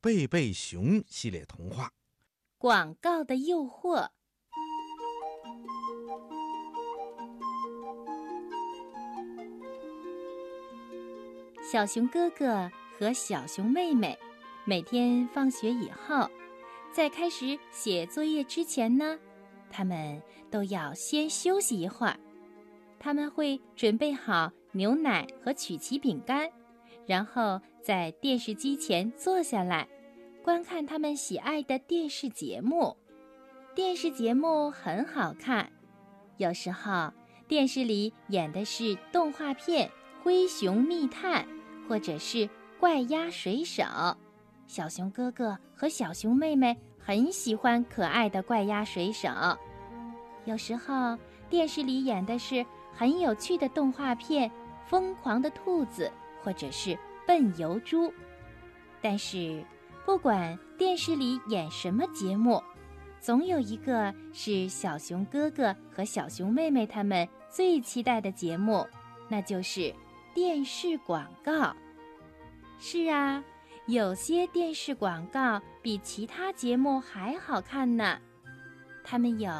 贝贝熊系列童话。广告的诱惑。小熊哥哥和小熊妹妹每天放学以后，在开始写作业之前呢，他们都要先休息一会儿。他们会准备好牛奶和曲奇饼干，然后在电视机前坐下来，观看他们喜爱的电视节目。电视节目很好看，有时候电视里演的是动画片《灰熊密探》。或者是怪鸭水手，小熊哥哥和小熊妹妹很喜欢可爱的怪鸭水手。有时候电视里演的是很有趣的动画片《疯狂的兔子》或者是《笨油猪》。但是不管电视里演什么节目，总有一个是小熊哥哥和小熊妹妹他们最期待的节目，那就是。电视广告，是啊，有些电视广告比其他节目还好看呢。他们有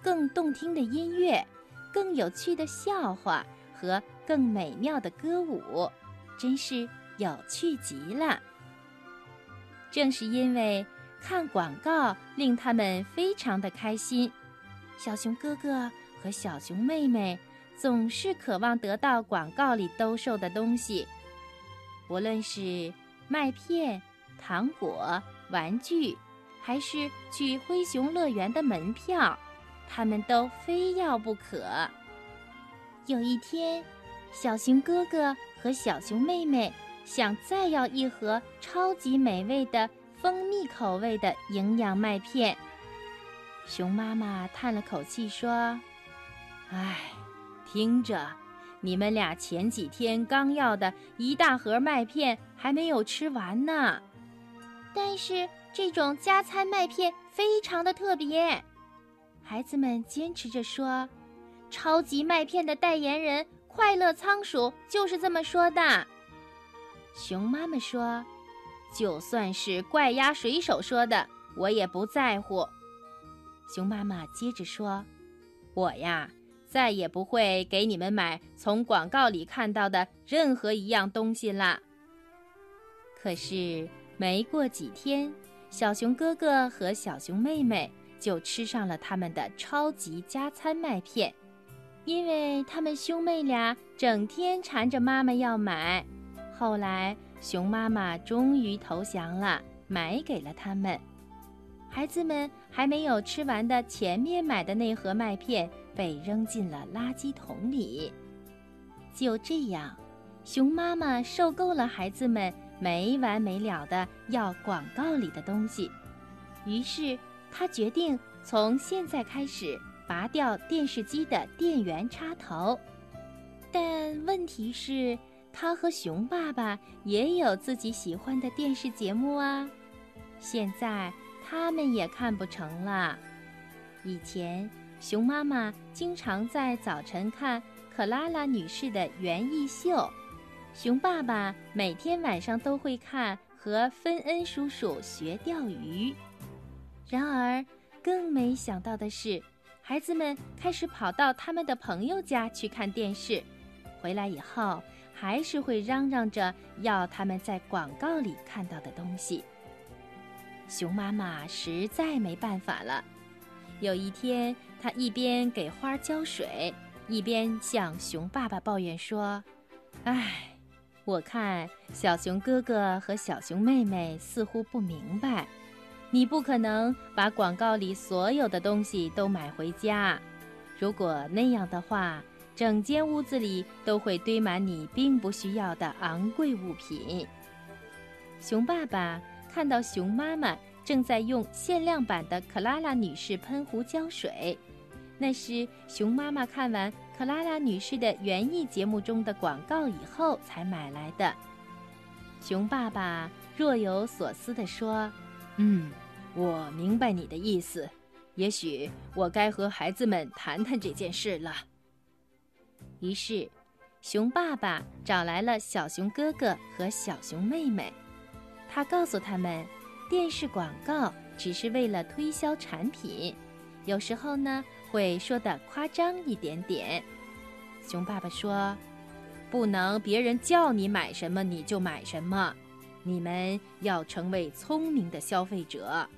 更动听的音乐、更有趣的笑话和更美妙的歌舞，真是有趣极了。正是因为看广告令他们非常的开心，小熊哥哥和小熊妹妹。总是渴望得到广告里兜售的东西，无论是麦片、糖果、玩具，还是去灰熊乐园的门票，他们都非要不可。有一天，小熊哥哥和小熊妹妹想再要一盒超级美味的蜂蜜口味的营养麦片。熊妈妈叹了口气说：“唉。”听着，你们俩前几天刚要的一大盒麦片还没有吃完呢。但是这种加餐麦片非常的特别，孩子们坚持着说：“超级麦片的代言人快乐仓鼠就是这么说的。”熊妈妈说：“就算是怪鸭水手说的，我也不在乎。”熊妈妈接着说：“我呀。”再也不会给你们买从广告里看到的任何一样东西啦。可是没过几天，小熊哥哥和小熊妹妹就吃上了他们的超级加餐麦片，因为他们兄妹俩整天缠着妈妈要买。后来，熊妈妈终于投降了，买给了他们。孩子们还没有吃完的前面买的那盒麦片。被扔进了垃圾桶里。就这样，熊妈妈受够了孩子们没完没了的要广告里的东西，于是她决定从现在开始拔掉电视机的电源插头。但问题是，他和熊爸爸也有自己喜欢的电视节目啊，现在他们也看不成了。以前。熊妈妈经常在早晨看克拉拉女士的园艺秀，熊爸爸每天晚上都会看和芬恩叔叔学钓鱼。然而，更没想到的是，孩子们开始跑到他们的朋友家去看电视，回来以后还是会嚷嚷着要他们在广告里看到的东西。熊妈妈实在没办法了。有一天，她一边给花浇水，一边向熊爸爸抱怨说：“唉，我看小熊哥哥和小熊妹妹似乎不明白，你不可能把广告里所有的东西都买回家。如果那样的话，整间屋子里都会堆满你并不需要的昂贵物品。”熊爸爸看到熊妈妈。正在用限量版的克拉拉女士喷壶浇水，那是熊妈妈看完克拉拉女士的园艺节目中的广告以后才买来的。熊爸爸若有所思地说：“嗯，我明白你的意思，也许我该和孩子们谈谈这件事了。”于是，熊爸爸找来了小熊哥哥和小熊妹妹。他告诉他们，电视广告只是为了推销产品，有时候呢会说的夸张一点点。熊爸爸说：“不能别人叫你买什么你就买什么，你们要成为聪明的消费者，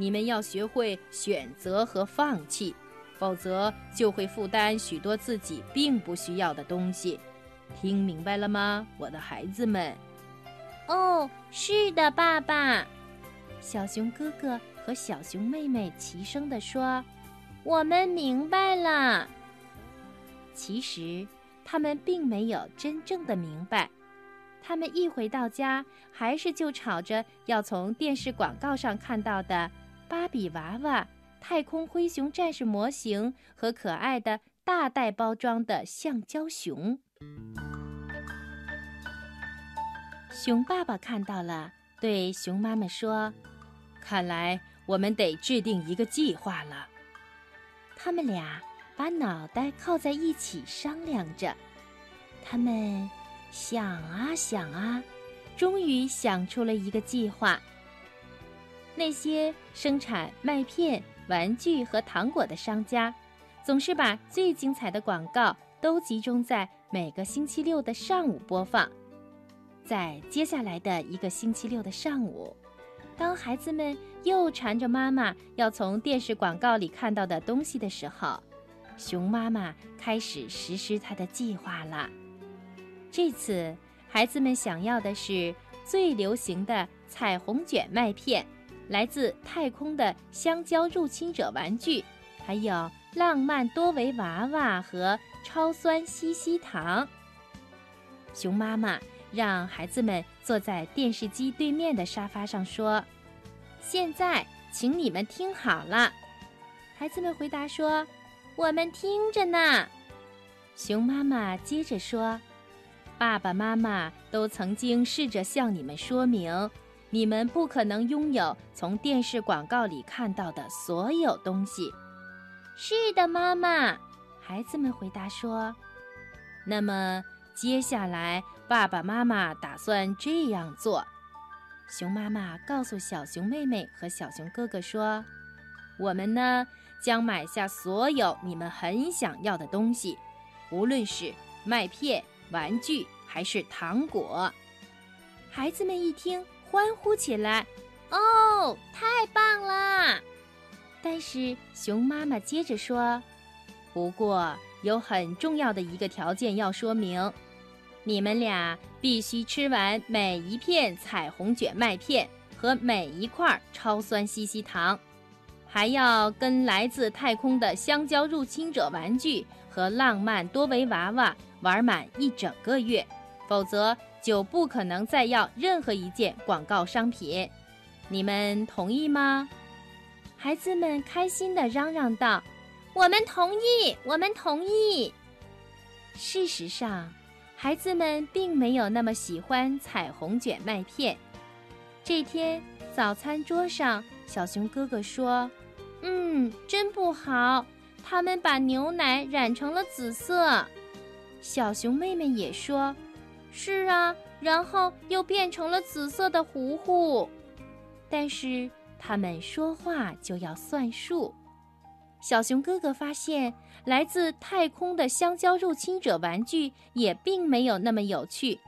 你们要学会选择和放弃，否则就会负担许多自己并不需要的东西。听明白了吗，我的孩子们？”哦，是的，爸爸。小熊哥哥和小熊妹妹齐声地说：“我们明白了。”其实他们并没有真正的明白。他们一回到家，还是就吵着要从电视广告上看到的芭比娃娃、太空灰熊战士模型和可爱的大袋包装的橡胶熊。熊爸爸看到了，对熊妈妈说：“看来我们得制定一个计划了。”他们俩把脑袋靠在一起商量着。他们想啊想啊，终于想出了一个计划。那些生产麦片、玩具和糖果的商家，总是把最精彩的广告都集中在每个星期六的上午播放。在接下来的一个星期六的上午，当孩子们又缠着妈妈要从电视广告里看到的东西的时候，熊妈妈开始实施她的计划了。这次，孩子们想要的是最流行的彩虹卷麦片，来自太空的香蕉入侵者玩具，还有浪漫多维娃娃和超酸西西糖。熊妈妈。让孩子们坐在电视机对面的沙发上说：“现在，请你们听好了。”孩子们回答说：“我们听着呢。”熊妈妈接着说：“爸爸妈妈都曾经试着向你们说明，你们不可能拥有从电视广告里看到的所有东西。”“是的，妈妈。”孩子们回答说：“那么。”接下来，爸爸妈妈打算这样做。熊妈妈告诉小熊妹妹和小熊哥哥说：“我们呢，将买下所有你们很想要的东西，无论是麦片、玩具还是糖果。”孩子们一听，欢呼起来：“哦，太棒了！”但是熊妈妈接着说：“不过有很重要的一个条件要说明。”你们俩必须吃完每一片彩虹卷麦片和每一块超酸西西糖，还要跟来自太空的香蕉入侵者玩具和浪漫多维娃娃玩满一整个月，否则就不可能再要任何一件广告商品。你们同意吗？孩子们开心地嚷嚷道：“我们同意，我们同意。”事实上。孩子们并没有那么喜欢彩虹卷麦片。这天早餐桌上，小熊哥哥说：“嗯，真不好，他们把牛奶染成了紫色。”小熊妹妹也说：“是啊，然后又变成了紫色的糊糊。”但是他们说话就要算数。小熊哥哥发现，来自太空的香蕉入侵者玩具也并没有那么有趣，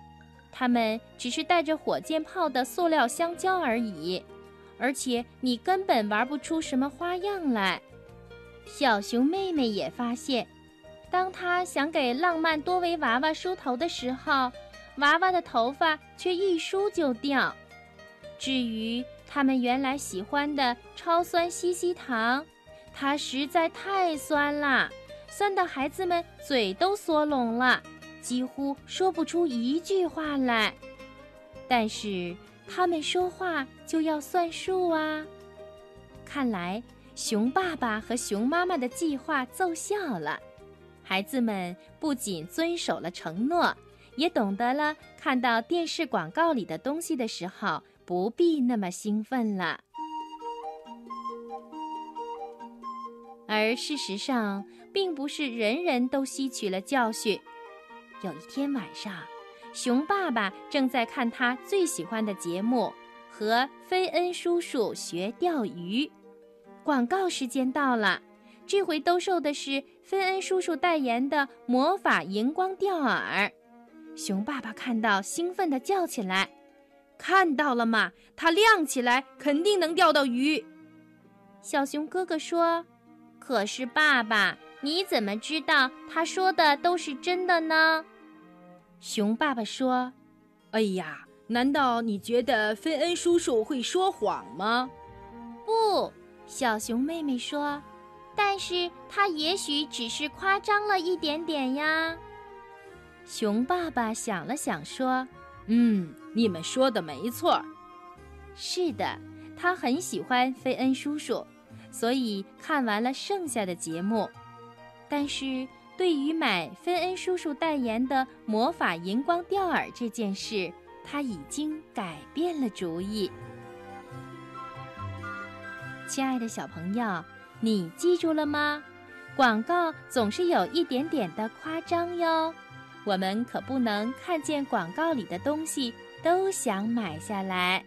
它们只是带着火箭炮的塑料香蕉而已，而且你根本玩不出什么花样来。小熊妹妹也发现，当她想给浪漫多维娃娃梳头的时候，娃娃的头发却一梳就掉。至于他们原来喜欢的超酸西西糖，它实在太酸了，酸的孩子们嘴都缩拢了，几乎说不出一句话来。但是他们说话就要算数啊！看来熊爸爸和熊妈妈的计划奏效了，孩子们不仅遵守了承诺，也懂得了看到电视广告里的东西的时候不必那么兴奋了。而事实上，并不是人人都吸取了教训。有一天晚上，熊爸爸正在看他最喜欢的节目《和菲恩叔叔学钓鱼。广告时间到了，这回兜售的是菲恩叔叔代言的魔法荧光钓饵。熊爸爸看到，兴奋地叫起来：“看到了吗？它亮起来，肯定能钓到鱼。”小熊哥哥说：“可是爸爸，你怎么知道他说的都是真的呢？”熊爸爸说：“哎呀，难道你觉得菲恩叔叔会说谎吗？”不。小熊妹妹说：“但是他也许只是夸张了一点点呀。”熊爸爸想了想说：“嗯，你们说的没错。是的，他很喜欢菲恩叔叔，所以看完了剩下的节目。但是对于买菲恩叔叔代言的魔法荧光吊饵这件事，他已经改变了主意。”亲爱的小朋友，你记住了吗？广告总是有一点点的夸张哟，我们可不能看见广告里的东西都想买下来。